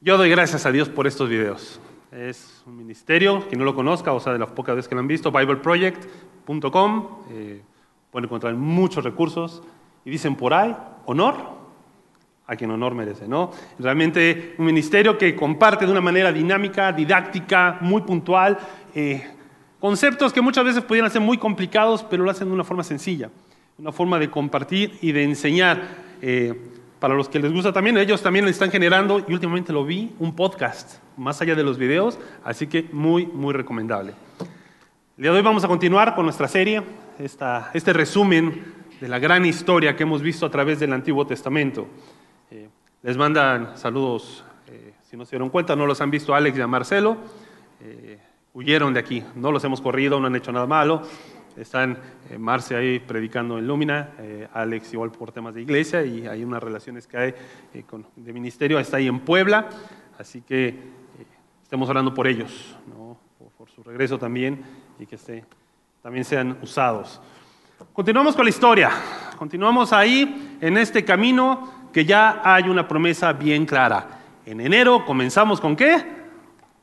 Yo doy gracias a Dios por estos videos. Es un ministerio, quien no lo conozca, o sea, de las pocas veces que lo han visto, bibleproject.com. Eh, pueden encontrar muchos recursos. Y dicen por ahí, honor a quien honor merece, ¿no? Realmente un ministerio que comparte de una manera dinámica, didáctica, muy puntual, eh, conceptos que muchas veces pudieran ser muy complicados, pero lo hacen de una forma sencilla, una forma de compartir y de enseñar. Eh, para los que les gusta también, ellos también están generando, y últimamente lo vi, un podcast, más allá de los videos, así que muy, muy recomendable. El día de hoy vamos a continuar con nuestra serie, esta, este resumen de la gran historia que hemos visto a través del Antiguo Testamento. Eh, les mandan saludos, eh, si no se dieron cuenta, no los han visto Alex y a Marcelo, eh, huyeron de aquí, no los hemos corrido, no han hecho nada malo, están eh, Marce ahí predicando en Lúmina, eh, Alex igual por temas de iglesia y hay unas relaciones que hay eh, con, de ministerio, está ahí en Puebla, así que estemos orando por ellos, por, su regreso también y que también sean usados. Continuamos con la historia, continuamos ahí en este camino que ya hay una promesa bien clara. En enero comenzamos con qué?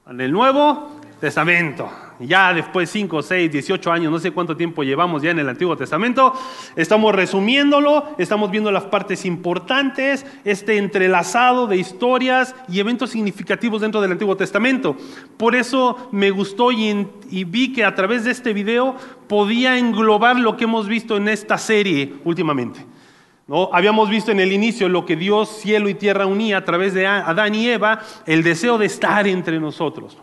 En el Nuevo Testamento ya después 5, 6, 18 años, no sé cuánto tiempo llevamos ya en el Antiguo Testamento, estamos resumiéndolo, estamos viendo las partes importantes, este entrelazado de historias y eventos significativos dentro del Antiguo Testamento. Por eso me gustó y, y vi que a través de este video podía englobar lo que hemos visto en esta serie últimamente. ¿No? Habíamos visto en el inicio lo que Dios, cielo y tierra unía a través de Adán y Eva, el deseo de estar entre nosotros.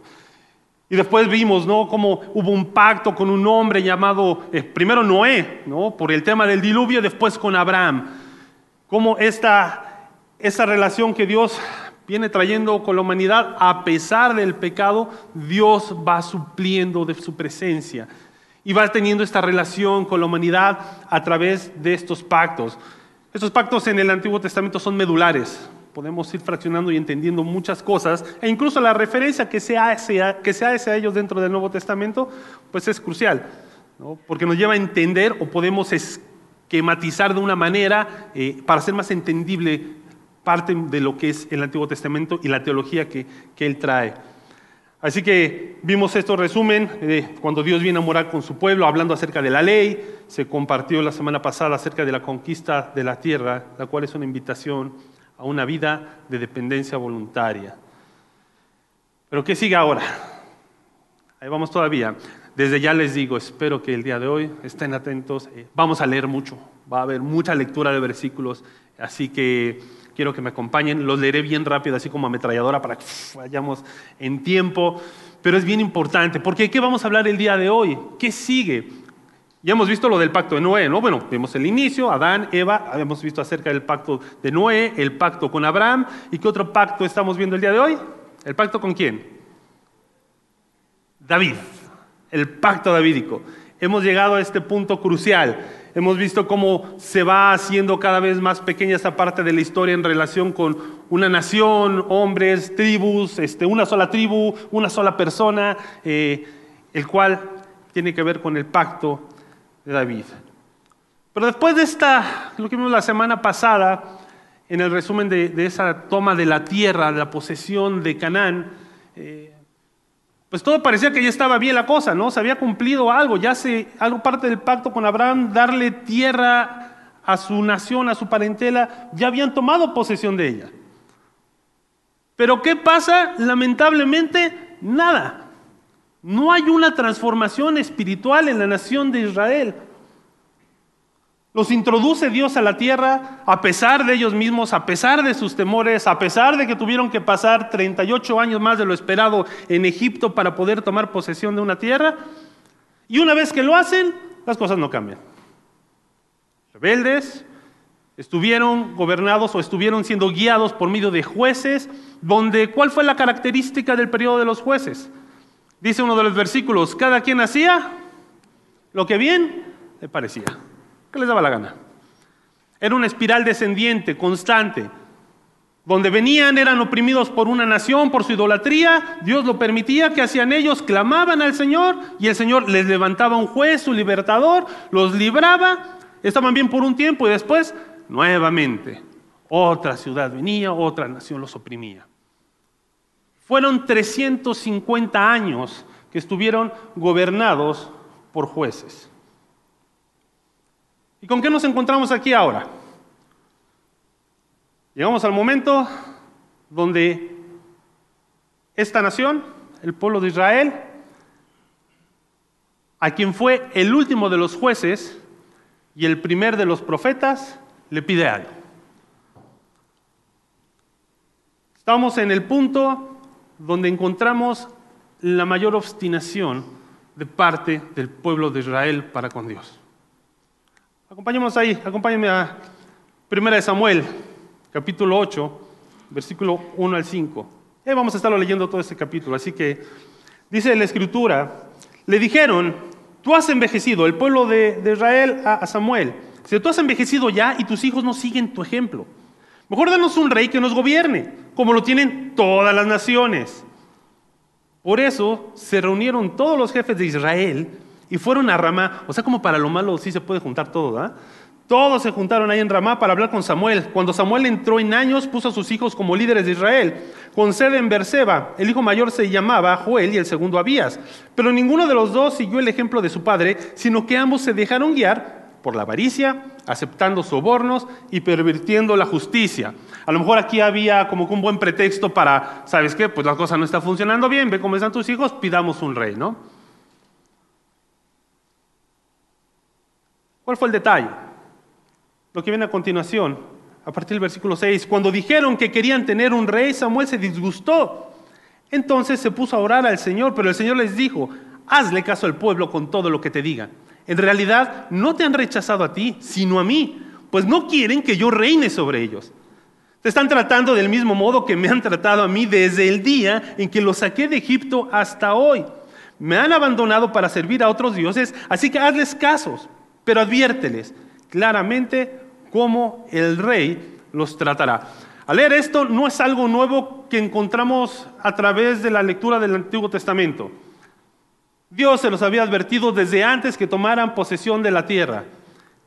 Y después vimos, ¿no? Cómo hubo un pacto con un hombre llamado, eh, primero Noé, ¿no? Por el tema del diluvio, después con Abraham. Cómo esta, esa relación que Dios viene trayendo con la humanidad, a pesar del pecado, Dios va supliendo de su presencia. Y va teniendo esta relación con la humanidad a través de estos pactos. Estos pactos en el Antiguo Testamento son medulares podemos ir fraccionando y entendiendo muchas cosas, e incluso la referencia que se hace a, que se hace a ellos dentro del Nuevo Testamento, pues es crucial, ¿no? porque nos lleva a entender o podemos esquematizar de una manera eh, para hacer más entendible parte de lo que es el Antiguo Testamento y la teología que, que él trae. Así que vimos esto resumen, eh, cuando Dios viene a morar con su pueblo, hablando acerca de la ley, se compartió la semana pasada acerca de la conquista de la tierra, la cual es una invitación a una vida de dependencia voluntaria. Pero ¿qué sigue ahora? Ahí vamos todavía. Desde ya les digo, espero que el día de hoy estén atentos. Eh, vamos a leer mucho, va a haber mucha lectura de versículos, así que quiero que me acompañen. Los leeré bien rápido, así como ametralladora, para que vayamos en tiempo. Pero es bien importante, porque ¿qué vamos a hablar el día de hoy? ¿Qué sigue? Ya hemos visto lo del pacto de Noé, ¿no? Bueno, vimos el inicio, Adán, Eva, habíamos visto acerca del pacto de Noé, el pacto con Abraham. ¿Y qué otro pacto estamos viendo el día de hoy? ¿El pacto con quién? David, el pacto davídico. Hemos llegado a este punto crucial. Hemos visto cómo se va haciendo cada vez más pequeña esta parte de la historia en relación con una nación, hombres, tribus, este, una sola tribu, una sola persona, eh, el cual tiene que ver con el pacto de David. Pero después de esta, lo que vimos la semana pasada, en el resumen de, esa toma de la tierra, de la posesión de Canaán, eh, pues todo parecía que ya estaba bien la cosa, ¿no? Se había cumplido algo, ya se, algo parte del pacto con Abraham, darle tierra a su nación, a su parentela, ya habían tomado posesión de ella. Pero ¿qué pasa? Lamentablemente, nada. No hay una transformación espiritual en la nación de Israel. Los introduce Dios a la tierra a pesar de ellos mismos, a pesar de sus temores, a pesar de que tuvieron que pasar 38 años más de lo esperado en Egipto para poder tomar posesión de una tierra. Y una vez que lo hacen, las cosas no cambian. Rebeldes, estuvieron gobernados o estuvieron siendo guiados por medio de jueces, donde ¿cuál fue la característica del periodo de los jueces? Dice uno de los versículos, cada quien hacía lo que bien le parecía, que les daba la gana. Era una espiral descendiente, constante, donde venían, eran oprimidos por una nación, por su idolatría, Dios lo permitía, que hacían ellos? Clamaban al Señor y el Señor les levantaba un juez, su libertador, los libraba, estaban bien por un tiempo y después, nuevamente, otra ciudad venía, otra nación los oprimía. Fueron 350 años que estuvieron gobernados por jueces. ¿Y con qué nos encontramos aquí ahora? Llegamos al momento donde esta nación, el pueblo de Israel, a quien fue el último de los jueces y el primer de los profetas, le pide algo. Estamos en el punto donde encontramos la mayor obstinación de parte del pueblo de Israel para con Dios. Acompáñenos ahí, acompáñenme a 1 de Samuel, capítulo 8, versículo 1 al 5. Y vamos a estarlo leyendo todo este capítulo, así que dice la escritura, le dijeron, tú has envejecido, el pueblo de, Israel a, a Samuel, si tú has envejecido ya y tus hijos no siguen tu ejemplo, mejor danos un rey que nos gobierne, como lo tienen todas las naciones. Por eso se reunieron todos los jefes de Israel y fueron a Ramá. O sea, como para lo malo sí se puede juntar todo, ¿ah? Todos se juntaron ahí en Ramá para hablar con Samuel. Cuando Samuel entró en años, puso a sus hijos como líderes de Israel. Con sede en Berseba, el hijo mayor se llamaba Joel y el segundo Abías. Pero ninguno de los dos siguió el ejemplo de su padre, sino que ambos se dejaron guiar por la avaricia, aceptando sobornos y pervirtiendo la justicia. A lo mejor aquí había como un buen pretexto para, ¿sabes qué? Pues la cosa no está funcionando bien, ve cómo están tus hijos, pidamos un rey, ¿no? ¿Cuál fue el detalle? Lo que viene a continuación, a partir del versículo 6, cuando dijeron que querían tener un rey, Samuel se disgustó. Entonces se puso a orar al Señor, pero el Señor les dijo, hazle caso al pueblo con todo lo que te digan. En realidad no te han rechazado a ti, sino a mí, pues no quieren que yo reine sobre ellos. Te están tratando del mismo modo que me han tratado a mí desde el día en que los saqué de Egipto hasta hoy. Me han abandonado para servir a otros dioses, así que hazles casos, pero adviérteles claramente cómo el rey los tratará. Al leer esto no es algo nuevo que encontramos a través de la lectura del Antiguo Testamento. Dios se los había advertido desde antes que tomaran posesión de la tierra.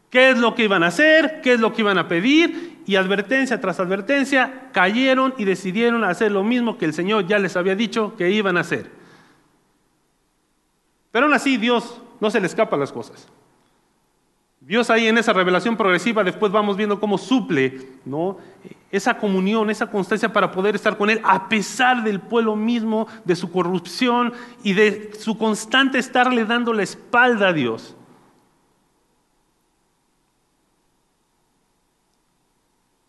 ¿Qué es lo que iban a hacer? ¿Qué es lo que iban a pedir? Y advertencia tras advertencia cayeron y decidieron hacer lo mismo que el Señor ya les había dicho que iban a hacer. Pero aún así Dios no se le escapa las cosas. Dios ahí en esa revelación progresiva, después vamos viendo cómo suple ¿no? esa comunión, esa constancia para poder estar con Él, a pesar del pueblo mismo, de su corrupción y de su constante estarle dando la espalda a Dios.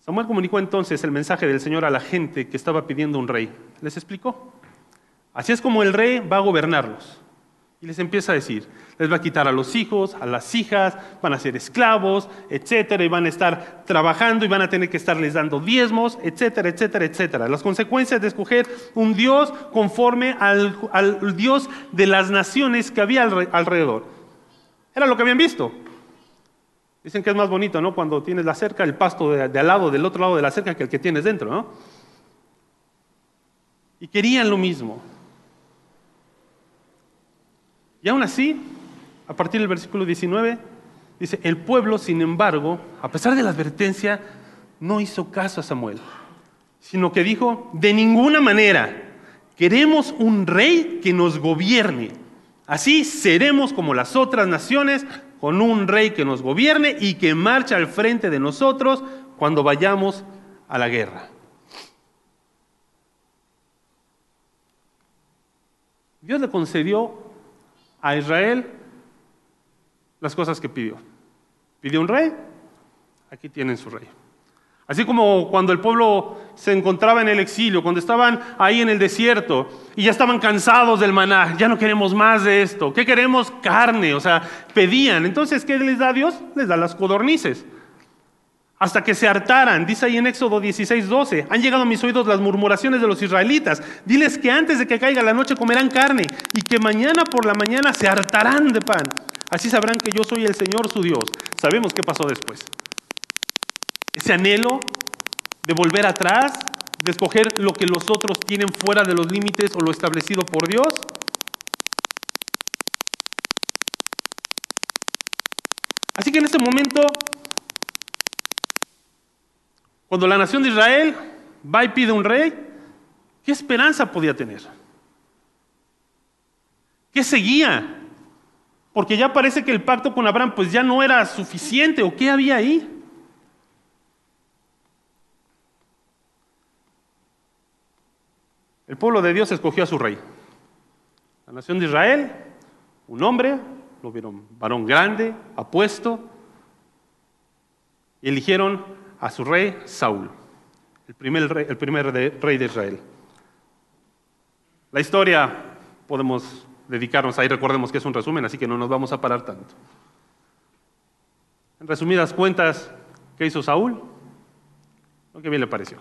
Samuel comunicó entonces el mensaje del Señor a la gente que estaba pidiendo un rey. Les explicó. Así es como el rey va a gobernarlos. Y les empieza a decir, les va a quitar a los hijos, a las hijas, van a ser esclavos, etcétera, y van a estar trabajando y van a tener que estarles dando diezmos, etcétera, etcétera, etcétera. Las consecuencias de escoger un Dios conforme al, Dios de las naciones que había alrededor. Era lo que habían visto. Dicen que es más bonito, ¿no? Cuando tienes la cerca, el pasto de, al lado, del otro lado de la cerca, que el que tienes dentro, ¿no? Y querían lo mismo. Y aún así, a partir del versículo 19, dice, el pueblo, sin embargo, a pesar de la advertencia, no hizo caso a Samuel, sino que dijo, de ninguna manera, queremos un rey que nos gobierne. Así seremos como las otras naciones, con un rey que nos gobierne y que marche al frente de nosotros cuando vayamos a la guerra. Dios le concedió a Israel las cosas que pidió. Pidió un rey, aquí tienen su rey. Así como cuando el pueblo se encontraba en el exilio, cuando estaban ahí en el desierto y ya estaban cansados del maná, ya no queremos más de esto, ¿qué queremos? Carne, o sea, pedían. Entonces, ¿qué les da Dios? Les da las codornices hasta que se hartaran. Dice ahí en Éxodo 16, 12, han llegado a mis oídos las murmuraciones de los israelitas. Diles que antes de que caiga la noche comerán carne y que mañana por la mañana se hartarán de pan. Así sabrán que yo soy el Señor su Dios. Sabemos qué pasó después. Ese anhelo de volver atrás, de escoger lo que los otros tienen fuera de los límites o lo establecido por Dios. Así que en este momento cuando la nación de Israel va y pide un rey, ¿Qué esperanza podía tener? ¿Qué seguía? Porque ya parece que el pacto con Abraham pues ya no era suficiente o qué había ahí. El pueblo de Dios escogió a su rey. La nación de Israel, un hombre, lo vieron varón grande, apuesto, y eligieron a su rey Saúl, el primer rey, primer rey de Israel. La historia podemos dedicarnos ahí, recordemos que es un resumen, así que no nos vamos a parar tanto. En resumidas cuentas, ¿qué hizo Saúl? Lo que bien le pareció.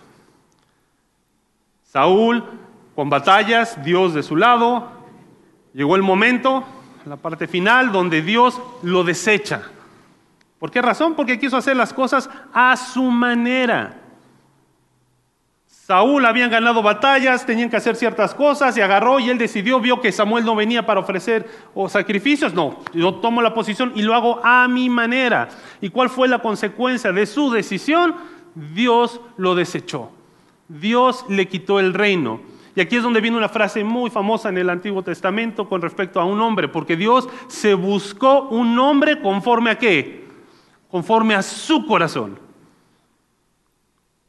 Saúl, con batallas, Dios de su lado, llegó el momento, la parte final, donde Dios lo desecha. ¿Por qué razón? Porque quiso hacer las cosas a su manera. Saúl habían ganado batallas, tenían que hacer ciertas cosas y agarró y él decidió, vio que Samuel no venía para ofrecer o sacrificios. No, yo tomo la posición y lo hago a mi manera. ¿Y cuál fue la consecuencia de su decisión? Dios lo desechó. Dios le quitó el reino. Y aquí es donde viene una frase muy famosa en el Antiguo Testamento con respecto a un hombre, porque Dios se buscó un hombre conforme a qué? Conforme a su corazón.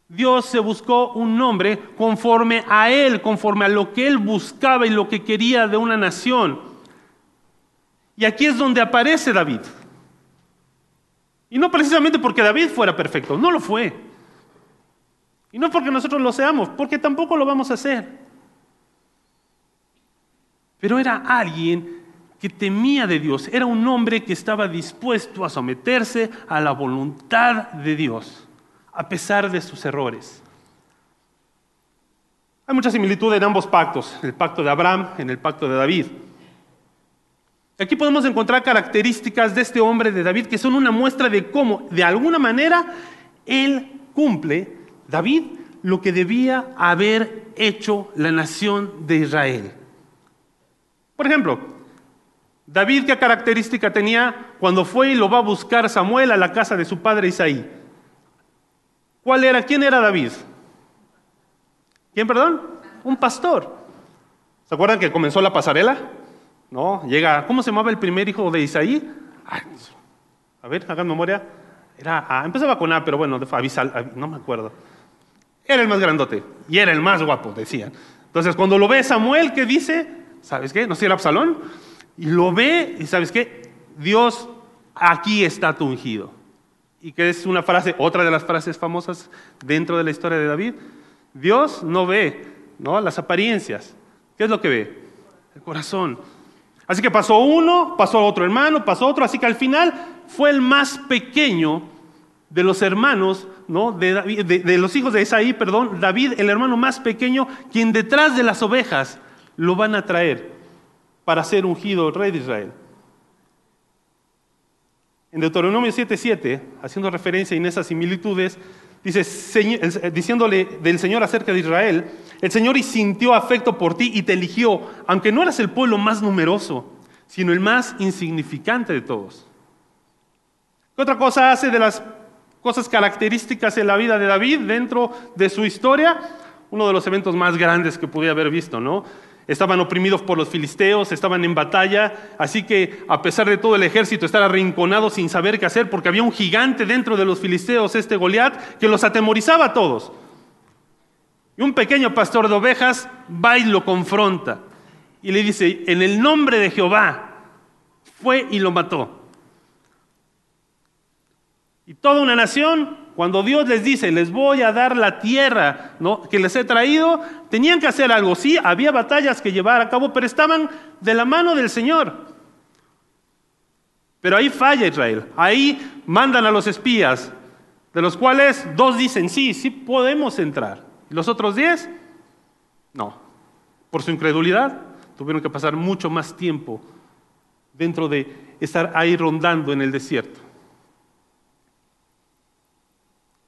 Dios se buscó un nombre conforme a Él, conforme a lo que Él buscaba y lo que quería de una nación. Y aquí es donde aparece David. Y no precisamente porque David fuera perfecto, no lo fue. Y no porque nosotros lo seamos, porque tampoco lo vamos a hacer. Pero era alguien que temía de Dios, era un hombre que estaba dispuesto a someterse a la voluntad de Dios a pesar de sus errores. Hay mucha similitud en ambos pactos, en el pacto de Abraham, en el pacto de David. Aquí podemos encontrar características de este hombre de David que son una muestra de cómo, de alguna manera, él cumple, David, lo que debía haber hecho la nación de Israel. Por ejemplo, David, ¿qué característica tenía cuando fue y lo va a buscar Samuel a la casa de su padre Isaí? ¿Cuál era? ¿Quién era David? ¿Quién, perdón? Un pastor. ¿Se acuerdan que comenzó la pasarela? ¿No? Llega, ¿cómo se llamaba el primer hijo de Isaí? a ver, hagan memoria. Era, empezaba con A, pero bueno, no me acuerdo. Era el más grandote y era el más guapo, decían. Entonces, cuando lo ve Samuel, ¿qué dice? ¿Sabes qué? No sé, era Absalón. Y lo ve, y ¿sabes qué? Dios, aquí está tu ungido y que es una frase, otra de las frases famosas dentro de la historia de David. Dios no ve ¿no? las apariencias. ¿Qué es lo que ve? El corazón. Así que pasó uno, pasó otro hermano, pasó otro, así que al final fue el más pequeño de los hermanos, ¿no? de, de los hijos de Esaí, perdón, David, el hermano más pequeño, quien detrás de las ovejas lo van a traer para ser ungido rey de Israel. En Deuteronomio 7:7, haciendo referencia en esas similitudes, dice, eh, diciéndole del Señor acerca de Israel, el Señor sintió afecto por ti y te eligió, aunque no eras el pueblo más numeroso, sino el más insignificante de todos. ¿Qué otra cosa hace de las cosas características en la vida de David dentro de su historia? Uno de los eventos más grandes que pude haber visto, ¿no? Estaban oprimidos por los filisteos, estaban en batalla, así que a pesar de todo el ejército estar arrinconado sin saber qué hacer, porque había un gigante dentro de los filisteos, este Goliat, que los atemorizaba a todos. Y un pequeño pastor de ovejas va y lo confronta y le dice, en el nombre de Jehová, fue y lo mató. Y toda una nación cuando Dios les dice, les voy a dar la tierra que les he traído, tenían que hacer algo. Sí, había batallas que llevar a cabo, pero estaban de la mano del Señor. Pero ahí falla Israel. Ahí mandan a los espías, de los cuales dos dicen, sí, sí podemos entrar. ¿Y los otros diez? No. Por su incredulidad, tuvieron que pasar mucho más tiempo dentro de estar ahí rondando en el desierto.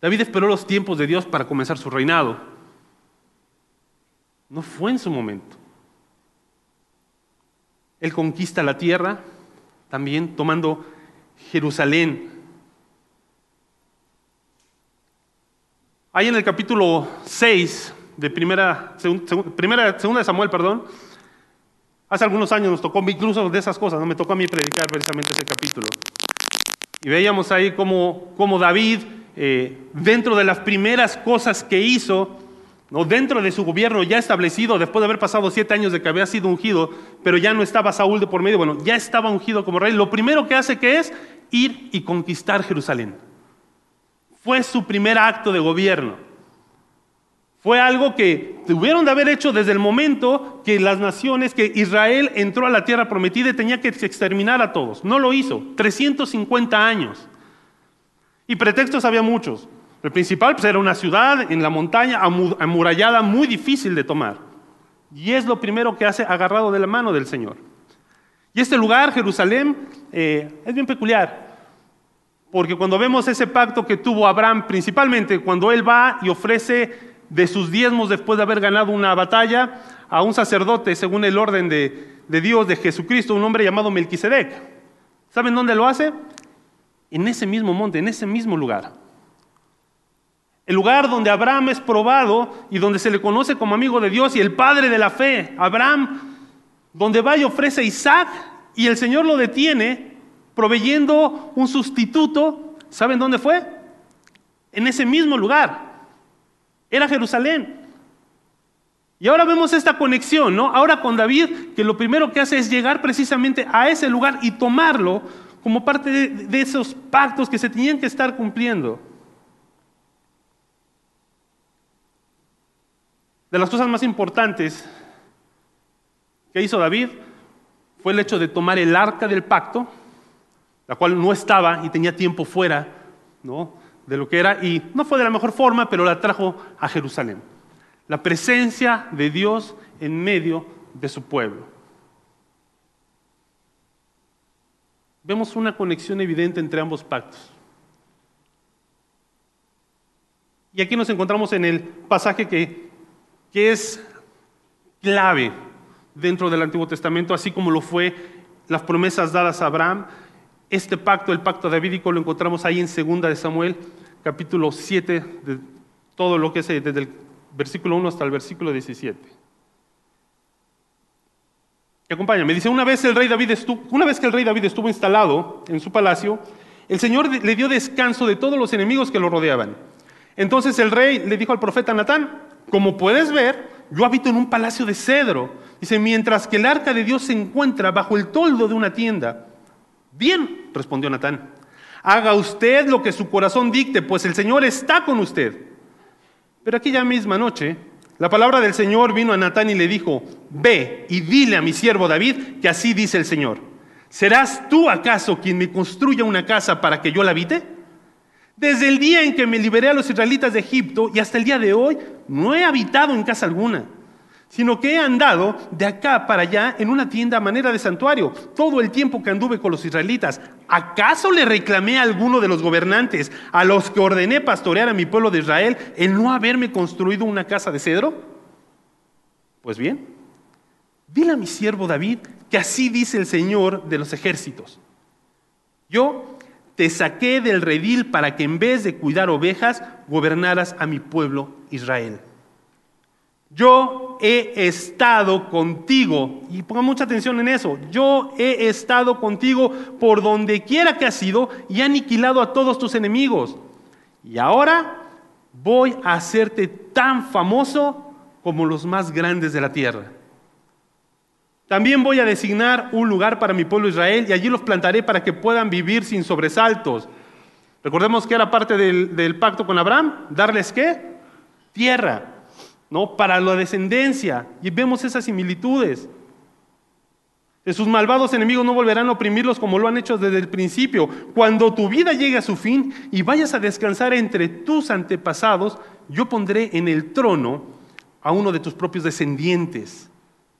David esperó los tiempos de Dios para comenzar su reinado. No fue en su momento. Él conquista la tierra, también tomando Jerusalén. Ahí en el capítulo 6 de primera, primera, segunda de Samuel, perdón. Hace algunos años nos tocó incluso de esas cosas, no me tocó a mí predicar precisamente ese capítulo. Y veíamos ahí cómo, cómo David, eh, dentro de las primeras cosas que hizo, ¿no? dentro de su gobierno ya establecido, después de haber pasado siete años de que había sido ungido, pero ya no estaba Saúl de por medio, bueno, ya estaba ungido como rey, lo primero que hace que es ir y conquistar Jerusalén. Fue su primer acto de gobierno. Fue algo que tuvieron de haber hecho desde el momento que las naciones, que Israel entró a la tierra prometida y tenía que exterminar a todos. No lo hizo. 350 años. Y pretextos había muchos. El principal pues, era una ciudad en la montaña amurallada muy difícil de tomar. Y es lo primero que hace agarrado de la mano del Señor. Y este lugar, Jerusalén, eh, es bien peculiar. Porque cuando vemos ese pacto que tuvo Abraham, principalmente cuando él va y ofrece de sus diezmos después de haber ganado una batalla a un sacerdote según el orden de, Dios, de Jesucristo, un hombre llamado Melquisedec. ¿Saben dónde lo hace? En ese mismo monte, en ese mismo lugar. El lugar donde Abraham es probado y donde se le conoce como amigo de Dios y el padre de la fe. Abraham, donde va y ofrece a Isaac y el Señor lo detiene proveyendo un sustituto. ¿Saben dónde fue? En ese mismo lugar. Era Jerusalén. Y ahora vemos esta conexión, ¿no? Ahora con David, que lo primero que hace es llegar precisamente a ese lugar y tomarlo como parte de, esos pactos que se tenían que estar cumpliendo. De las cosas más importantes que hizo David fue el hecho de tomar el arca del pacto, la cual no estaba y tenía tiempo fuera, ¿no? de lo que era y no fue de la mejor forma, pero la trajo a Jerusalén. La presencia de Dios en medio de su pueblo. Vemos una conexión evidente entre ambos pactos. Y aquí nos encontramos en el pasaje que, que es clave dentro del Antiguo Testamento, así como lo fue las promesas dadas a Abraham, este pacto, el pacto davídico, lo encontramos ahí en segunda de Samuel, capítulo 7, de todo lo que es desde el versículo 1 hasta el versículo 17. Acompáñame, dice, una vez, una vez que el rey David estuvo instalado en su palacio, el Señor le dio descanso de todos los enemigos que lo rodeaban. Entonces el rey le dijo al profeta Natán, como puedes ver, yo habito en un palacio de cedro. Dice, mientras que el arca de Dios se encuentra bajo el toldo de una tienda. Bien, respondió Natán. Haga usted lo que su corazón dicte, pues el Señor está con usted. Pero aquella misma noche, la palabra del Señor vino a Natán y le dijo, ve y dile a mi siervo David que así dice el Señor. ¿Serás tú acaso quien me construya una casa para que yo la habite? Desde el día en que me liberé a los israelitas de Egipto y hasta el día de hoy, no he habitado en casa alguna sino que he andado de acá para allá en una tienda a manera de santuario todo el tiempo que anduve con los israelitas. ¿Acaso le reclamé a alguno de los gobernantes, a los que ordené pastorear a mi pueblo de Israel, el no haberme construido una casa de cedro? Pues bien, dile a mi siervo David que así dice el Señor de los ejércitos. Yo te saqué del redil para que en vez de cuidar ovejas, gobernaras a mi pueblo Israel. Yo he estado contigo, y ponga mucha atención en eso, yo he estado contigo por donde quiera que has ido y he aniquilado a todos tus enemigos. Y ahora voy a hacerte tan famoso como los más grandes de la tierra. También voy a designar un lugar para mi pueblo Israel y allí los plantaré para que puedan vivir sin sobresaltos. Recordemos que era parte del, del pacto con Abraham, darles qué? Tierra. ¿No? Para la descendencia. Y vemos esas similitudes. sus malvados enemigos no volverán a oprimirlos como lo han hecho desde el principio. Cuando tu vida llegue a su fin y vayas a descansar entre tus antepasados, yo pondré en el trono a uno de tus propios descendientes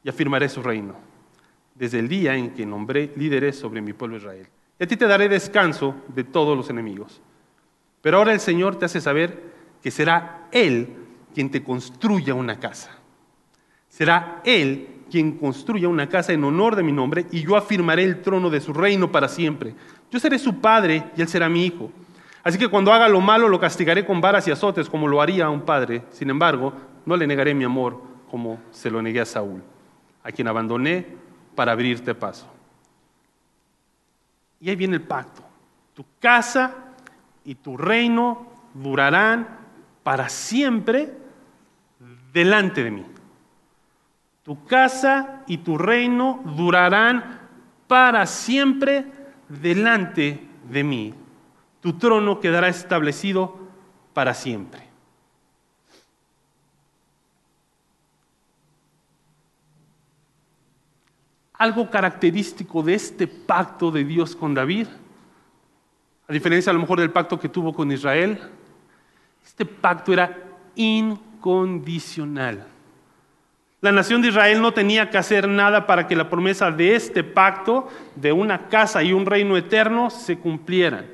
y afirmaré su reino. Desde el día en que nombré líderes sobre mi pueblo Israel. Y a ti te daré descanso de todos los enemigos. Pero ahora el Señor te hace saber que será Él quien te construya una casa. Será Él quien construya una casa en honor de mi nombre y yo afirmaré el trono de su reino para siempre. Yo seré su padre y Él será mi hijo. Así que cuando haga lo malo lo castigaré con varas y azotes como lo haría un padre. Sin embargo, no le negaré mi amor como se lo negué a Saúl, a quien abandoné para abrirte paso. Y ahí viene el pacto. Tu casa y tu reino durarán para siempre delante de mí. Tu casa y tu reino durarán para siempre delante de mí. Tu trono quedará establecido para siempre. Algo característico de este pacto de Dios con David, a diferencia a lo mejor del pacto que tuvo con Israel, este pacto era incondicional. La nación de Israel no tenía que hacer nada para que la promesa de este pacto, de una casa y un reino eterno, se cumplieran.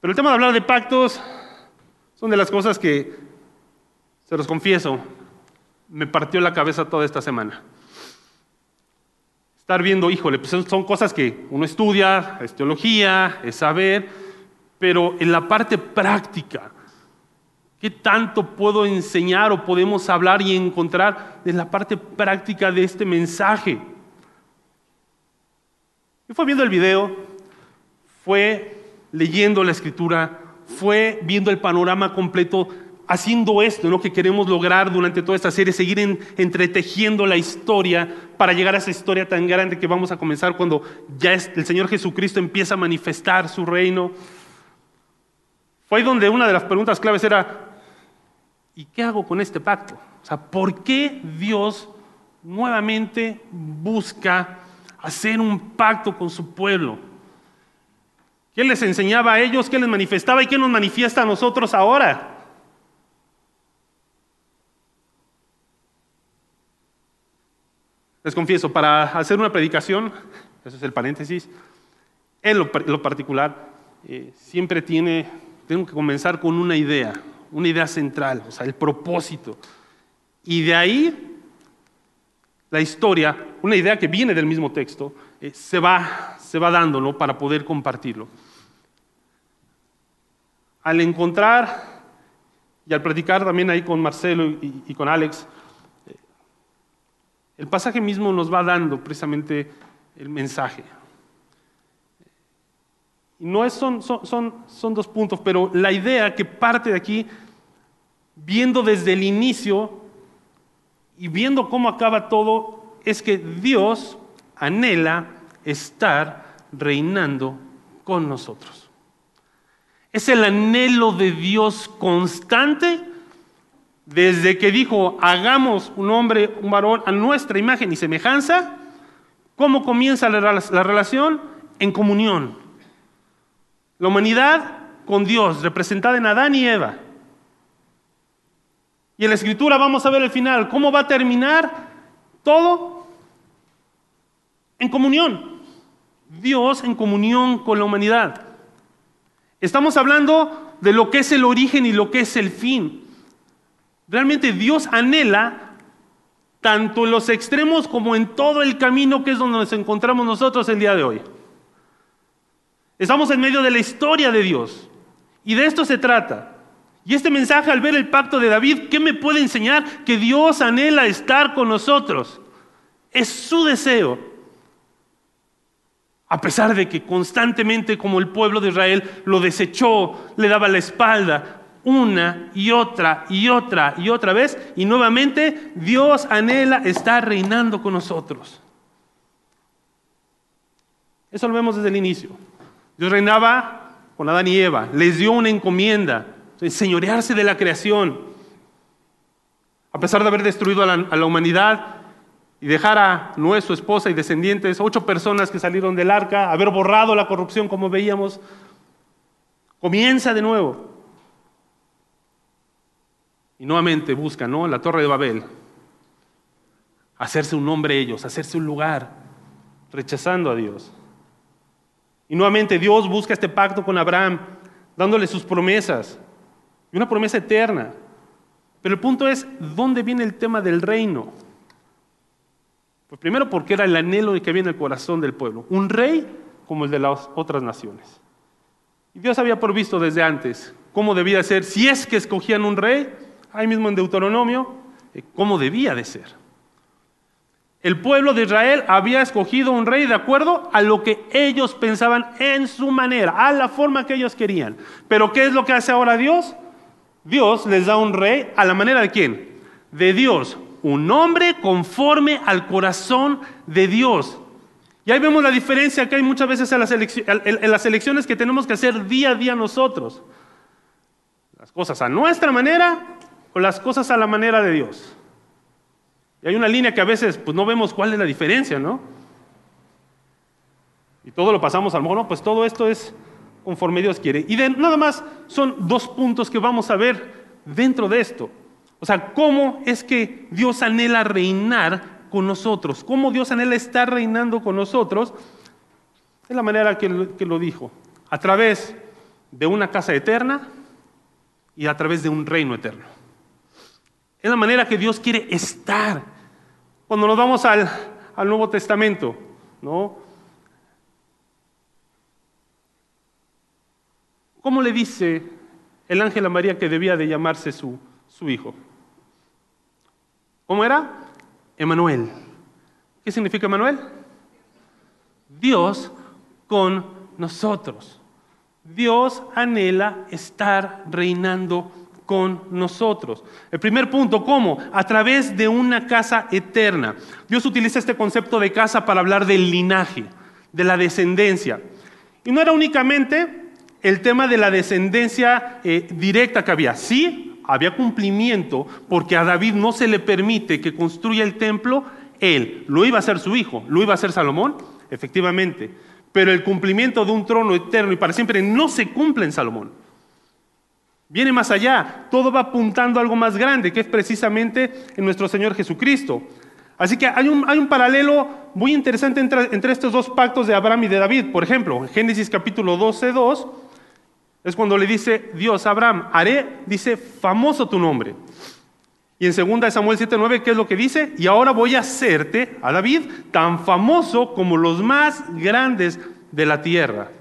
Pero el tema de hablar de pactos son de las cosas que, se los confieso, me partió la cabeza toda esta semana. Estar viendo, híjole, pues son cosas que uno estudia, es teología, es saber, pero en la parte práctica, ¿qué tanto puedo enseñar o podemos hablar y encontrar en la parte práctica de este mensaje? Y fue viendo el video, fue leyendo la escritura, fue viendo el panorama completo haciendo esto, lo que queremos lograr durante toda esta serie, seguir entretejiendo la historia para llegar a esa historia tan grande que vamos a comenzar cuando ya el Señor Jesucristo empieza a manifestar su reino. Fue ahí donde una de las preguntas claves era, ¿y qué hago con este pacto? O sea, ¿por qué Dios nuevamente busca hacer un pacto con su pueblo? ¿Qué les enseñaba a ellos? ¿Qué les manifestaba? ¿Y qué nos manifiesta a nosotros ahora? Les confieso, para hacer una predicación, eso es el paréntesis, en lo, particular, eh, siempre tiene, tengo que comenzar con una idea, una idea central, o sea, el propósito. Y de ahí, la historia, una idea que viene del mismo texto, eh, se, va, se va dando para poder compartirlo. Al encontrar y al predicar también ahí con Marcelo y con Alex, el pasaje mismo nos va dando precisamente el mensaje. No es, son, son, son dos puntos, pero la idea que parte de aquí, viendo desde el inicio y viendo cómo acaba todo, es que Dios anhela estar reinando con nosotros. Es el anhelo de Dios constante desde que dijo, hagamos un hombre, un varón a nuestra imagen y semejanza, ¿cómo comienza la, relación? En comunión. La humanidad con Dios, representada en Adán y Eva. Y en la escritura vamos a ver el final, ¿cómo va a terminar todo? En comunión. Dios en comunión con la humanidad. Estamos hablando de lo que es el origen y lo que es el fin. Realmente Dios anhela, tanto en los extremos como en todo el camino que es donde nos encontramos nosotros el día de hoy. Estamos en medio de la historia de Dios. Y de esto se trata. Y este mensaje al ver el pacto de David, ¿qué me puede enseñar? Que Dios anhela estar con nosotros. Es su deseo. A pesar de que constantemente como el pueblo de Israel lo desechó, le daba la espalda, una y otra y otra y otra vez y nuevamente Dios anhela estar reinando con nosotros. Eso lo vemos desde el inicio. Dios reinaba con Adán y Eva, les dio una encomienda, enseñorearse de la creación. A pesar de haber destruido a la, humanidad y dejar a Noé, su esposa y descendientes, ocho personas que salieron del arca, haber borrado la corrupción como veíamos, comienza de nuevo. Y nuevamente buscan, ¿no? La torre de Babel. Hacerse un nombre ellos, hacerse un lugar, rechazando a Dios. Y nuevamente Dios busca este pacto con Abraham, dándole sus promesas. Y una promesa eterna. Pero el punto es, ¿dónde viene el tema del reino? Pues primero porque era el anhelo que había en el corazón del pueblo. Un rey como el de las otras naciones. Y Dios había provisto desde antes cómo debía ser, si es que escogían un rey, ahí mismo en Deuteronomio, eh, cómo debía de ser. El pueblo de Israel había escogido un rey de acuerdo a lo que ellos pensaban en su manera, a la forma que ellos querían. Pero ¿qué es lo que hace ahora Dios? Dios les da un rey a la manera de quién? De Dios, un hombre conforme al corazón de Dios. Y ahí vemos la diferencia que hay muchas veces en las, en las elecciones que tenemos que hacer día a día nosotros. Las cosas a nuestra manera o las cosas a la manera de Dios. Y hay una línea que a veces pues, no vemos cuál es la diferencia, ¿no? Y todo lo pasamos al mono, pues todo esto es conforme Dios quiere. Y de, nada más son dos puntos que vamos a ver dentro de esto. O sea, cómo es que Dios anhela reinar con nosotros, cómo Dios anhela estar reinando con nosotros, es la manera que, que lo dijo, a través de una casa eterna y a través de un reino eterno. Es la manera que Dios quiere estar cuando nos vamos al, Nuevo Testamento, ¿no? ¿Cómo le dice el ángel a María que debía de llamarse su, su hijo? ¿Cómo era? Emanuel. ¿Qué significa Emanuel? Dios con nosotros. Dios anhela estar reinando con nosotros. El primer punto, ¿cómo? A través de una casa eterna. Dios utiliza este concepto de casa para hablar del linaje, de la descendencia. Y no era únicamente el tema de la descendencia eh, directa que había. Sí, había cumplimiento porque a David no se le permite que construya el templo. Él lo iba a hacer su hijo, lo iba a hacer Salomón, efectivamente. Pero el cumplimiento de un trono eterno y para siempre no se cumple en Salomón. Viene más allá, todo va apuntando a algo más grande, que es precisamente en nuestro Señor Jesucristo. Así que hay un, hay un paralelo muy interesante entre, entre, estos dos pactos de Abraham y de David. Por ejemplo, en Génesis capítulo 12, 2, es cuando le dice Dios a Abraham, haré, dice, famoso tu nombre. Y en 2 Samuel 7, 9, ¿qué es lo que dice? Y ahora voy a hacerte, a David, tan famoso como los más grandes de la tierra.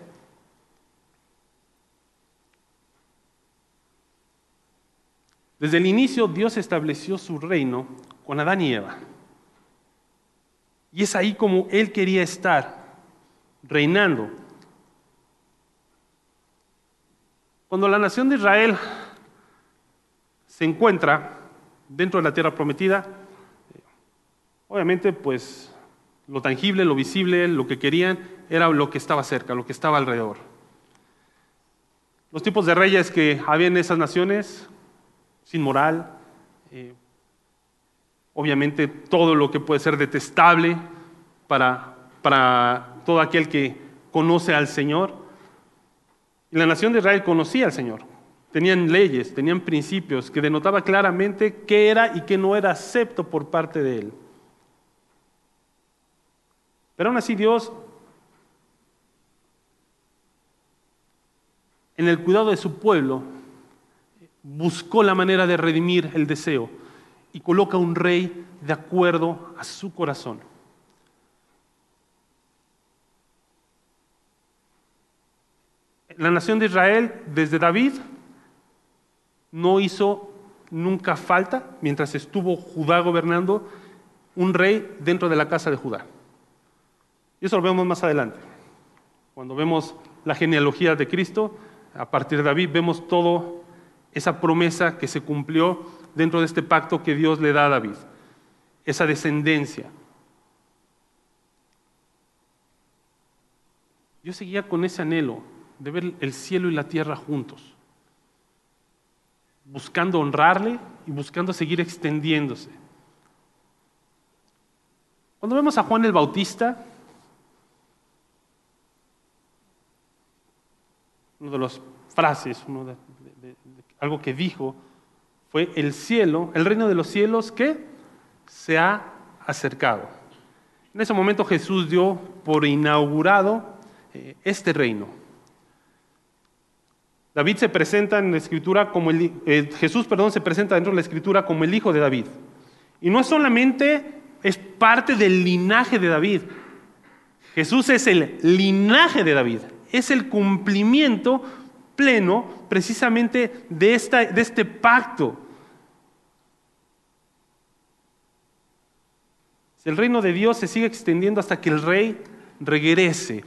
Desde el inicio Dios estableció su reino con Adán y Eva. Y es ahí como Él quería estar, reinando. Cuando la nación de Israel se encuentra dentro de la tierra prometida, obviamente pues lo tangible, lo visible, lo que querían era lo que estaba cerca, lo que estaba alrededor. Los tipos de reyes que había en esas naciones sin moral, eh, obviamente todo lo que puede ser detestable para, para todo aquel que conoce al Señor. Y la nación de Israel conocía al Señor, tenían leyes, tenían principios que denotaba claramente qué era y qué no era acepto por parte de Él. Pero aún así Dios, en el cuidado de su pueblo, buscó la manera de redimir el deseo y coloca un rey de acuerdo a su corazón. La nación de Israel, desde David, no hizo nunca falta, mientras estuvo Judá gobernando, un rey dentro de la casa de Judá. Y eso lo vemos más adelante. Cuando vemos la genealogía de Cristo, a partir de David vemos todo esa promesa que se cumplió dentro de este pacto que Dios le da a David, esa descendencia. Yo seguía con ese anhelo de ver el cielo y la tierra juntos, buscando honrarle y buscando seguir extendiéndose. Cuando vemos a Juan el Bautista, una de las frases, uno de, algo que dijo, fue el cielo, el reino de los cielos que se ha acercado. En ese momento Jesús dio por inaugurado eh, este reino. David se presenta en la escritura como el, eh, Jesús, perdón, se presenta dentro de la escritura como el hijo de David. Y no solamente es parte del linaje de David. Jesús es el linaje de David, es el cumplimiento pleno precisamente de, esta, de este pacto. El reino de Dios se sigue extendiendo hasta que el rey regrese.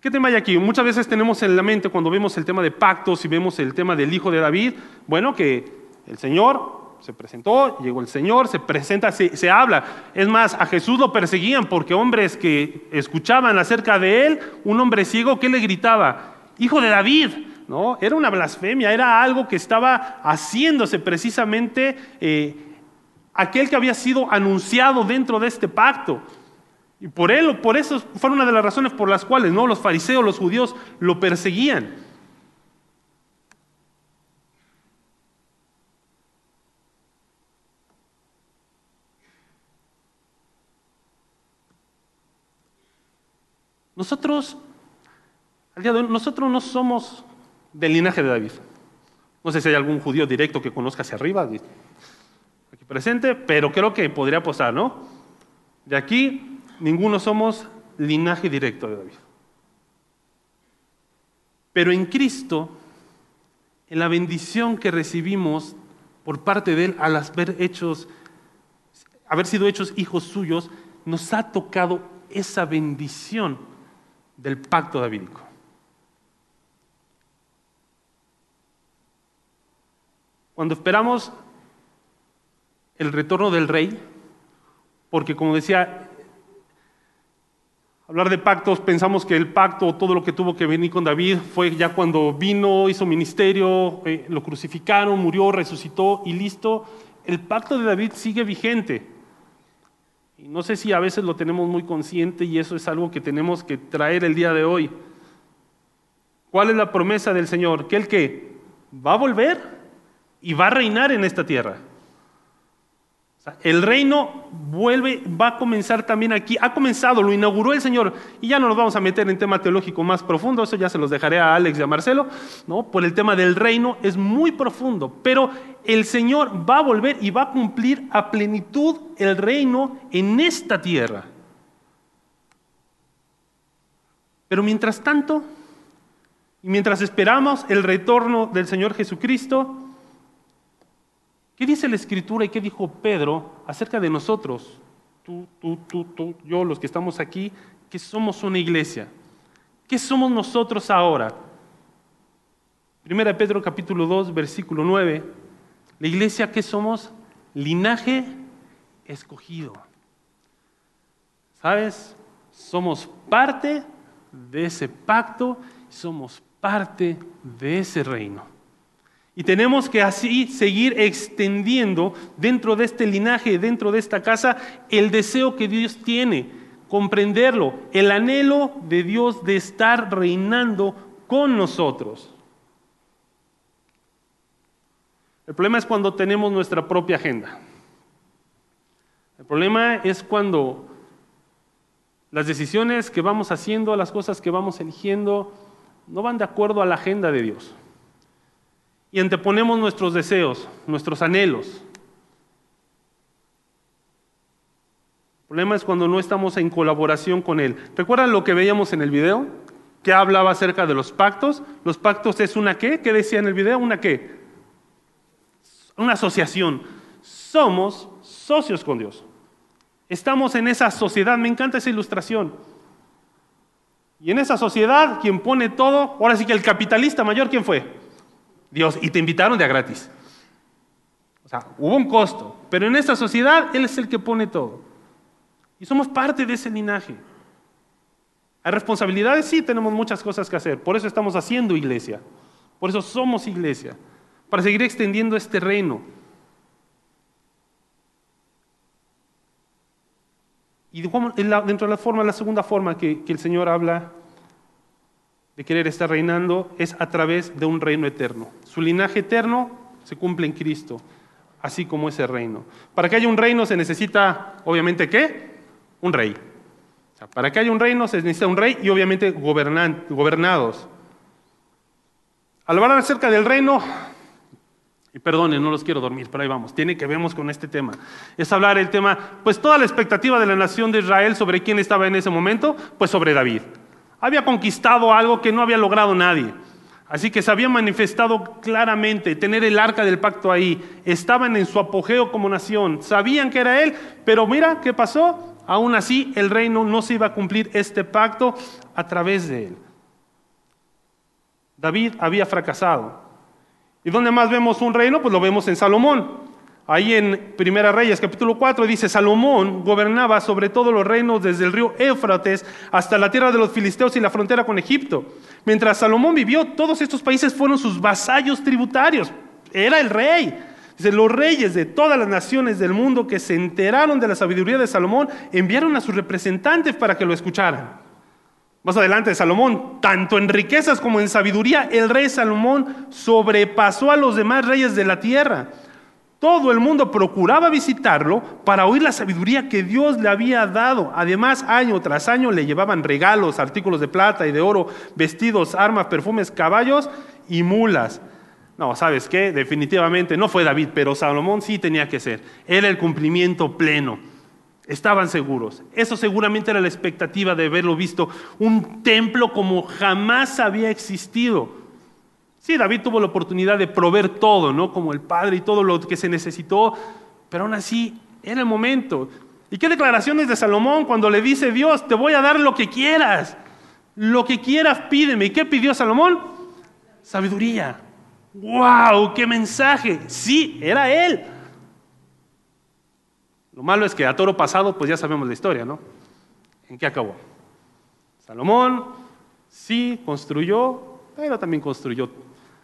¿Qué tema hay aquí? Muchas veces tenemos en la mente cuando vemos el tema de pactos y vemos el tema del hijo de David, bueno, que el Señor se presentó, llegó el Señor, se presenta, se, se, habla. Es más, a Jesús lo perseguían porque hombres que escuchaban acerca de él, un hombre ciego que le gritaba, hijo de David, ¿no? Era una blasfemia, era algo que estaba haciéndose precisamente eh, aquel que había sido anunciado dentro de este pacto. Y por él, por eso fue una de las razones por las cuales ¿no? los fariseos, los judíos lo perseguían. Nosotros, al día de hoy, nosotros no somos del linaje de David. No sé si hay algún judío directo que conozca hacia arriba, aquí presente, pero creo que podría apostar, ¿no? De aquí, ninguno somos linaje directo de David. Pero en Cristo, en la bendición que recibimos por parte de Él al haber, sido hechos hijos suyos, nos ha tocado esa bendición del pacto davídico. Cuando esperamos el retorno del rey, porque como decía, hablar de pactos, pensamos que el pacto, todo lo que tuvo que venir con David, fue ya cuando vino, hizo ministerio, eh, lo crucificaron, murió, resucitó y listo. El pacto de David sigue vigente. Y no sé si a veces lo tenemos muy consciente y eso es algo que tenemos que traer el día de hoy. ¿Cuál es la promesa del Señor? Que el que va a volver y va a reinar en esta tierra. El reino vuelve, va a comenzar también aquí. Ha comenzado, lo inauguró el Señor. Y ya no nos vamos a meter en tema teológico más profundo, eso ya se los dejaré a Alex y a Marcelo, ¿no? Por el tema del reino es muy profundo. Pero el Señor va a volver y va a cumplir a plenitud el reino en esta tierra. Pero mientras tanto, y mientras esperamos el retorno del Señor Jesucristo, ¿Qué dice la Escritura y qué dijo Pedro acerca de nosotros? Tú, tú, tú, tú, yo, los que estamos aquí, que somos una iglesia. ¿Qué somos nosotros ahora? Primera Pedro capítulo 2, versículo 9. La iglesia que somos linaje escogido. ¿Sabes? Somos parte de ese pacto, somos parte de ese reino. Y tenemos que así seguir extendiendo dentro de este linaje, dentro de esta casa, el deseo que Dios tiene, comprenderlo, el anhelo de Dios de estar reinando con nosotros. El problema es cuando tenemos nuestra propia agenda. El problema es cuando las decisiones que vamos haciendo, las cosas que vamos eligiendo, no van de acuerdo a la agenda de Dios y anteponemos nuestros deseos, nuestros anhelos. El problema es cuando no estamos en colaboración con Él. ¿Recuerdan lo que veíamos en el video? Que hablaba acerca de los pactos. Los pactos es una qué? ¿Qué decía en el video? ¿Una qué? Una asociación. Somos socios con Dios. Estamos en esa sociedad. Me encanta esa ilustración. Y en esa sociedad, quien pone todo, ahora sí que el capitalista mayor, ¿quién fue? Dios, y te invitaron de a gratis. O sea, hubo un costo, pero en esta sociedad Él es el que pone todo. Y somos parte de ese linaje. ¿Hay responsabilidades? Sí, tenemos muchas cosas que hacer. Por eso estamos haciendo iglesia. Por eso somos iglesia. Para seguir extendiendo este reino. Y dentro de la forma, la segunda forma que, que el Señor habla de querer estar reinando es a través de un reino eterno. Su linaje eterno se cumple en Cristo, así como ese reino. Para que haya un reino se necesita, obviamente, ¿qué? Un rey. para que haya un reino se necesita un rey y obviamente gobernados. Al hablar acerca del reino, y perdonen, no los quiero dormir, pero ahí vamos, tiene que vernos con este tema. Es hablar el tema, pues toda la expectativa de la nación de Israel sobre quién estaba en ese momento, pues sobre David. Había conquistado algo que no había logrado nadie. Así que se había manifestado claramente tener el arca del pacto ahí. Estaban en su apogeo como nación. Sabían que era él, pero mira qué pasó. aún así el reino no se iba a cumplir este pacto a través de él. David había fracasado. ¿Y dónde más vemos un reino? Pues lo vemos en Salomón. Ahí en Primera Reyes, capítulo 4, dice, Salomón gobernaba sobre todos los reinos desde el río Éufrates hasta la tierra de los filisteos y la frontera con Egipto. Mientras Salomón vivió, todos estos países fueron sus vasallos tributarios. Era el rey. Dice, los reyes de todas las naciones del mundo que se enteraron de la sabiduría de Salomón enviaron a sus representantes para que lo escucharan. Más adelante, Salomón, tanto en riquezas como en sabiduría, el rey Salomón sobrepasó a los demás reyes de la tierra. Todo el mundo procuraba visitarlo para oír la sabiduría que Dios le había dado. Además, año tras año le llevaban regalos, artículos de plata y de oro, vestidos, armas, perfumes, caballos y mulas. No, ¿sabes qué? Definitivamente no fue David, pero Salomón sí tenía que ser. Era el cumplimiento pleno. Estaban seguros. Eso seguramente era la expectativa de haberlo visto. Un templo como jamás había existido Sí, David tuvo la oportunidad de proveer todo, ¿no? Como el padre y todo lo que se necesitó, pero aún así era el momento. ¿Y qué declaraciones de Salomón cuando le dice Dios, te voy a dar lo que quieras? Lo que quieras pídeme. ¿Y qué pidió Salomón? Sabiduría. ¡Wow! ¡Qué mensaje! Sí, era él. Lo malo es que a toro pasado, pues ya sabemos la historia, ¿no? ¿En qué acabó? Salomón sí construyó, pero también construyó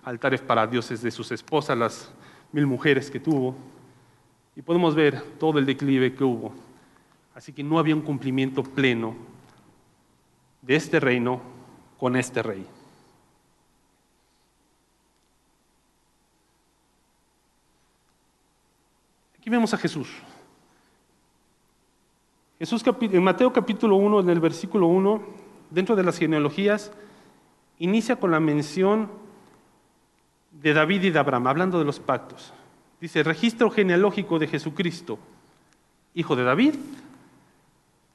altares para dioses de sus esposas, las mil mujeres que tuvo, y podemos ver todo el declive que hubo. Así que no había un cumplimiento pleno de este reino con este rey. Aquí vemos a Jesús. Jesús en Mateo capítulo 1, en el versículo 1, dentro de las genealogías, inicia con la mención de David y de Abraham, hablando de los pactos. Dice, registro genealógico de Jesucristo, hijo de David,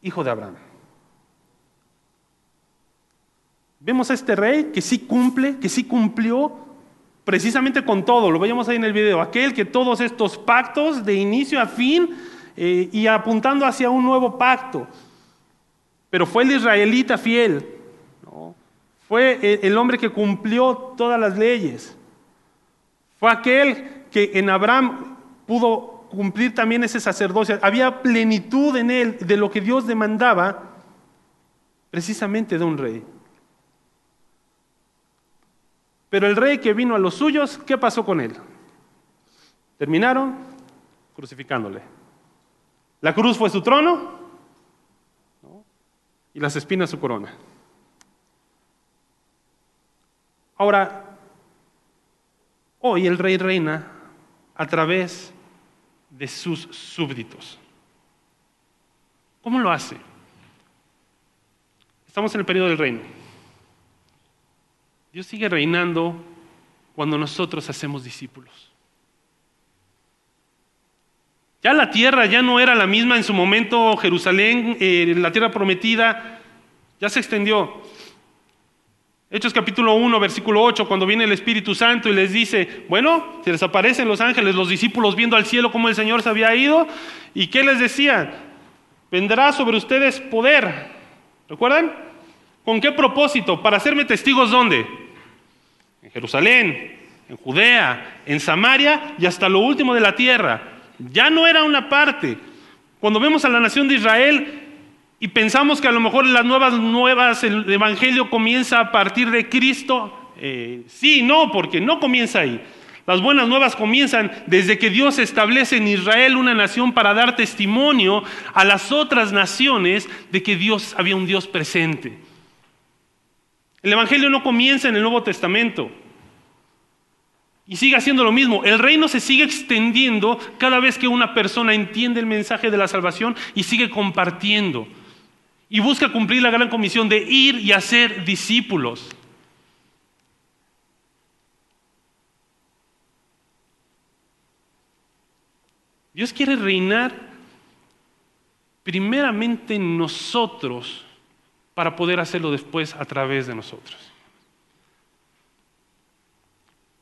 hijo de Abraham. Vemos a este rey que sí cumple, que sí cumplió precisamente con todo, lo veíamos ahí en el video, aquel que todos estos pactos de inicio a fin eh, y apuntando hacia un nuevo pacto. Pero fue el israelita fiel, fue el hombre que cumplió todas las leyes. Fue aquel que en Abraham pudo cumplir también ese sacerdocio. Había plenitud en él de lo que Dios demandaba precisamente de un rey. Pero el rey que vino a los suyos, ¿qué pasó con él? Terminaron crucificándole. La cruz fue su trono y las espinas su corona. Ahora, Hoy el rey reina a través de sus súbditos. ¿Cómo lo hace? Estamos en el periodo del reino. Dios sigue reinando cuando nosotros hacemos discípulos. Ya la tierra ya no era la misma en su momento, Jerusalén, eh, la tierra prometida, ya se extendió. Hechos capítulo 1, versículo 8, cuando viene el Espíritu Santo y les dice, bueno, se les aparecen los ángeles, los discípulos viendo al cielo cómo el Señor se había ido, ¿y qué les decía? Vendrá sobre ustedes poder. ¿Recuerdan? ¿Con qué propósito? Para hacerme testigos dónde? En Jerusalén, en Judea, en Samaria y hasta lo último de la tierra. Ya no era una parte. Cuando vemos a la nación de Israel, y pensamos que a lo mejor las nuevas nuevas, el Evangelio comienza a partir de Cristo. Eh, sí, no, porque no comienza ahí. Las buenas nuevas comienzan desde que Dios establece en Israel una nación para dar testimonio a las otras naciones de que Dios había un Dios presente. El Evangelio no comienza en el Nuevo Testamento. Y sigue haciendo lo mismo. El reino se sigue extendiendo cada vez que una persona entiende el mensaje de la salvación y sigue compartiendo y busca cumplir la gran comisión de ir y hacer discípulos. Dios quiere reinar primeramente en nosotros para poder hacerlo después a través de nosotros.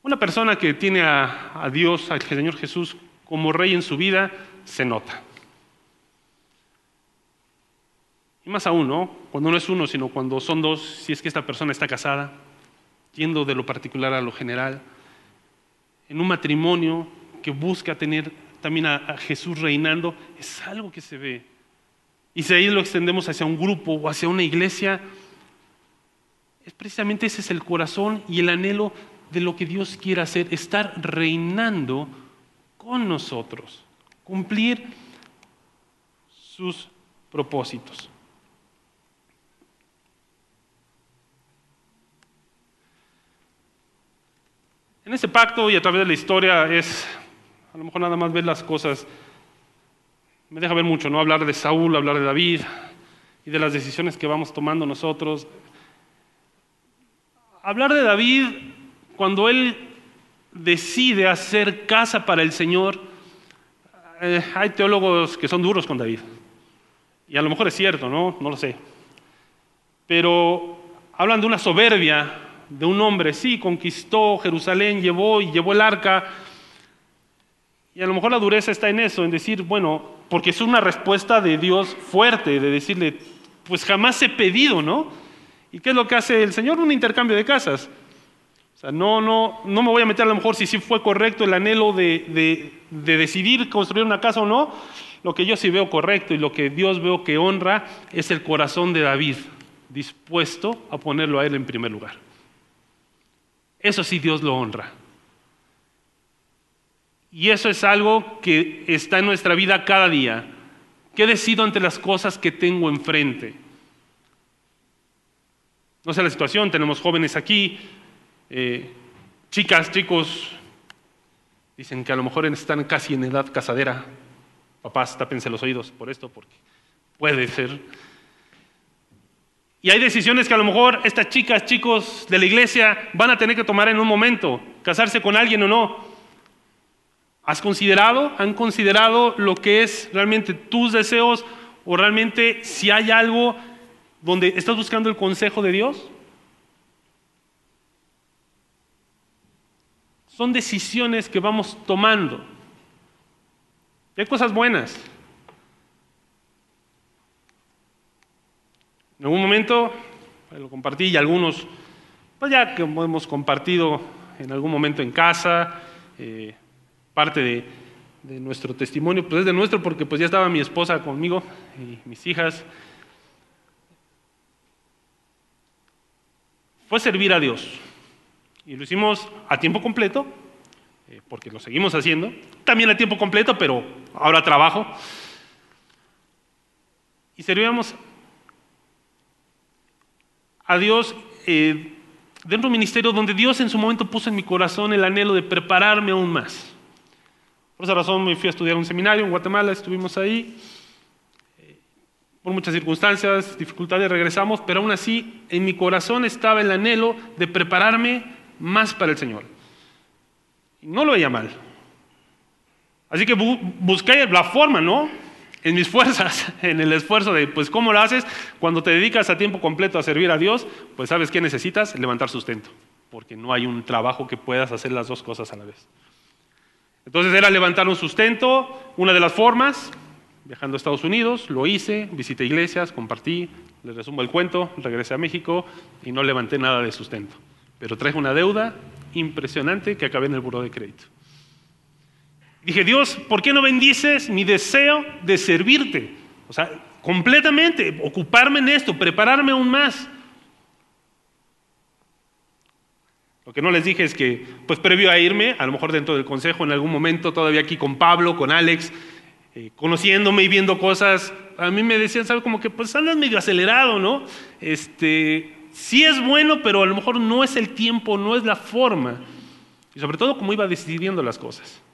Una persona que tiene a, a Dios, al Señor Jesús, como rey en su vida, se nota. Y más aún, ¿no? Cuando no es uno, sino cuando son dos, si es que esta persona está casada, yendo de lo particular a lo general, en un matrimonio que busca tener también a, Jesús reinando, es algo que se ve. Y si ahí lo extendemos hacia un grupo o hacia una iglesia, es precisamente ese es el corazón y el anhelo de lo que Dios quiere hacer, estar reinando con nosotros, cumplir sus propósitos. En ese pacto y a través de la historia es, a lo mejor nada más ver las cosas, me deja ver mucho, ¿no? Hablar de Saúl, hablar de David y de las decisiones que vamos tomando nosotros. Hablar de David cuando él decide hacer casa para el Señor, eh, hay teólogos que son duros con David. Y a lo mejor es cierto, ¿no? No lo sé. Pero hablan de una soberbia de un hombre, sí, conquistó Jerusalén, llevó y llevó el arca. Y a lo mejor la dureza está en eso, en decir, bueno, porque es una respuesta de Dios fuerte, de decirle, pues jamás he pedido, ¿no? ¿Y qué es lo que hace el Señor? Un intercambio de casas. O sea, no, no, no me voy a meter a lo mejor si sí fue correcto el anhelo de, de decidir construir una casa o no. Lo que yo sí veo correcto y lo que Dios veo que honra es el corazón de David, dispuesto a ponerlo a él en primer lugar. Eso sí Dios lo honra. Y eso es algo que está en nuestra vida cada día. ¿Qué decido ante las cosas que tengo enfrente? No sé la situación, tenemos jóvenes aquí, eh, chicas, chicos, dicen que a lo mejor están casi en edad casadera. Papás, tápense los oídos por esto, porque puede ser. Y hay decisiones que a lo mejor estas chicas, chicos de la iglesia van a tener que tomar en un momento, casarse con alguien o no. ¿Has considerado, han considerado lo que es realmente tus deseos o realmente si hay algo donde estás buscando el consejo de Dios? Son decisiones que vamos tomando. hay cosas buenas, En algún momento lo compartí y algunos, pues ya que hemos compartido en algún momento en casa, eh, parte de, nuestro testimonio, pues es de nuestro porque pues ya estaba mi esposa conmigo y mis hijas. Fue servir a Dios. Y lo hicimos a tiempo completo, eh, porque lo seguimos haciendo. También a tiempo completo, pero ahora trabajo. Y servíamos a Dios eh, dentro de un ministerio donde Dios en su momento puso en mi corazón el anhelo de prepararme aún más. Por esa razón me fui a estudiar un seminario en Guatemala, estuvimos ahí. Por muchas circunstancias, dificultades, regresamos, pero aún así en mi corazón estaba el anhelo de prepararme más para el Señor. Y no lo veía mal. Así que busqué la forma, ¿no? En mis fuerzas, en el esfuerzo de, pues, ¿cómo lo haces? Cuando te dedicas a tiempo completo a servir a Dios, pues, ¿sabes qué necesitas? Levantar sustento, porque no hay un trabajo que puedas hacer las dos cosas a la vez. Entonces era levantar un sustento, una de las formas, viajando a Estados Unidos, lo hice, visité iglesias, compartí, les resumo el cuento, regresé a México y no levanté nada de sustento. Pero traje una deuda impresionante que acabé en el buro de crédito. Dije, Dios, ¿por qué no bendices mi deseo de servirte? O sea, completamente, ocuparme en esto, prepararme aún más. Lo que no les dije es que, pues previo a irme, a lo mejor dentro del consejo, en algún momento, todavía aquí con Pablo, con Alex, eh, conociéndome y viendo cosas, a mí me decían, ¿sabes? Como que pues andas medio acelerado, ¿no? Este, sí es bueno, pero a lo mejor no es el tiempo, no es la forma. Y sobre todo como iba decidiendo las cosas.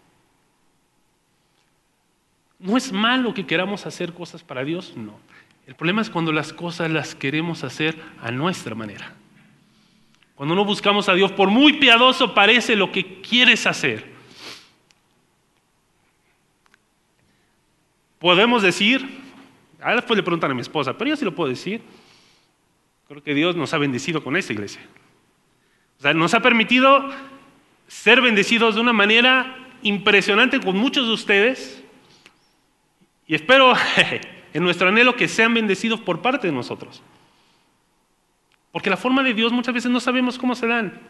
¿No es malo que queramos hacer cosas para Dios? No. El problema es cuando las cosas las queremos hacer a nuestra manera. Cuando no buscamos a Dios, por muy piadoso parece lo que quieres hacer. Podemos decir, ahora después le preguntan a mi esposa, pero yo sí lo puedo decir. Creo que Dios nos ha bendecido con esta iglesia. O sea, nos ha permitido ser bendecidos de una manera impresionante con muchos de ustedes y espero en nuestro anhelo que sean bendecidos por parte de nosotros. Porque la forma de Dios muchas veces no sabemos cómo se dan.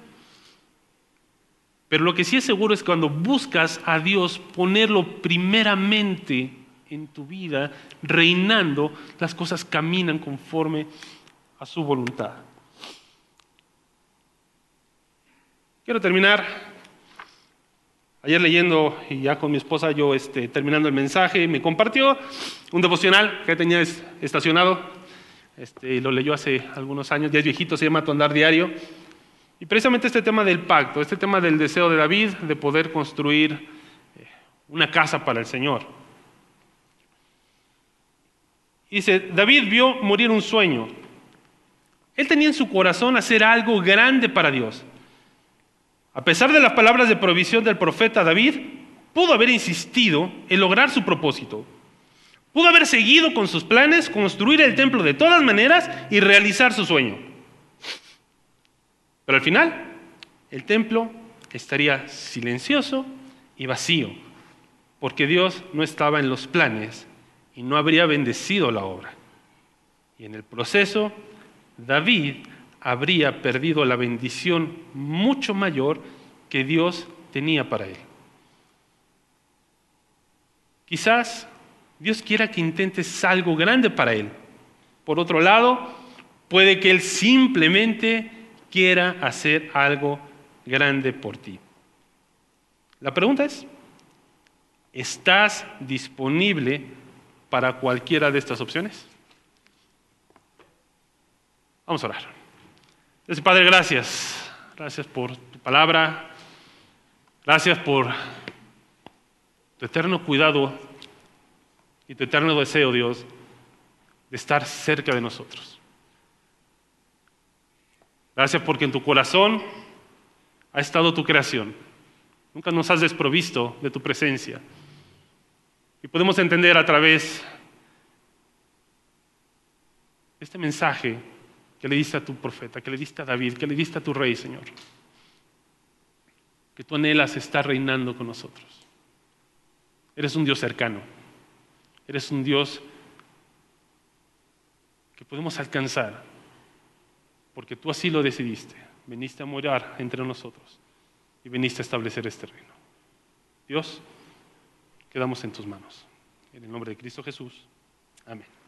Pero lo que sí es seguro es que cuando buscas a Dios ponerlo primeramente en tu vida, reinando, las cosas caminan conforme a su voluntad. Quiero terminar. Ayer leyendo y ya con mi esposa, yo este, terminando el mensaje, me compartió un devocional que tenía estacionado. Este, lo leyó hace algunos años, ya es viejito, se llama Tu Andar Diario. Y precisamente este tema del pacto, este tema del deseo de David de poder construir eh, una casa para el Señor. dice, David vio morir un sueño. Él tenía en su corazón hacer algo grande para Dios. A pesar de las palabras de provisión del profeta David, pudo haber insistido en lograr su propósito. Pudo haber seguido con sus planes, construir el templo de todas maneras y realizar su sueño. Pero al final, el templo estaría silencioso y vacío, porque Dios no estaba en los planes y no habría bendecido la obra. Y en el proceso, David habría perdido la bendición mucho mayor que Dios tenía para él. Quizás Dios quiera que intentes algo grande para él. Por otro lado, puede que él simplemente quiera hacer algo grande por ti. La pregunta es, ¿estás disponible para cualquiera de estas opciones? Vamos a orar. Padre, gracias. Gracias por tu palabra. Gracias por tu eterno cuidado y tu eterno deseo, Dios, de estar cerca de nosotros. Gracias porque en tu corazón ha estado tu creación. Nunca nos has desprovisto de tu presencia. Y podemos entender a través de este mensaje que le diste a tu profeta, que le diste a David, que le diste a tu rey, Señor. Que tú anhelas estar reinando con nosotros. Eres un Dios cercano. Eres un Dios que podemos alcanzar porque tú así lo decidiste. Viniste a morar entre nosotros y viniste a establecer este reino. Dios, quedamos en tus manos. En el nombre de Cristo Jesús. Amén.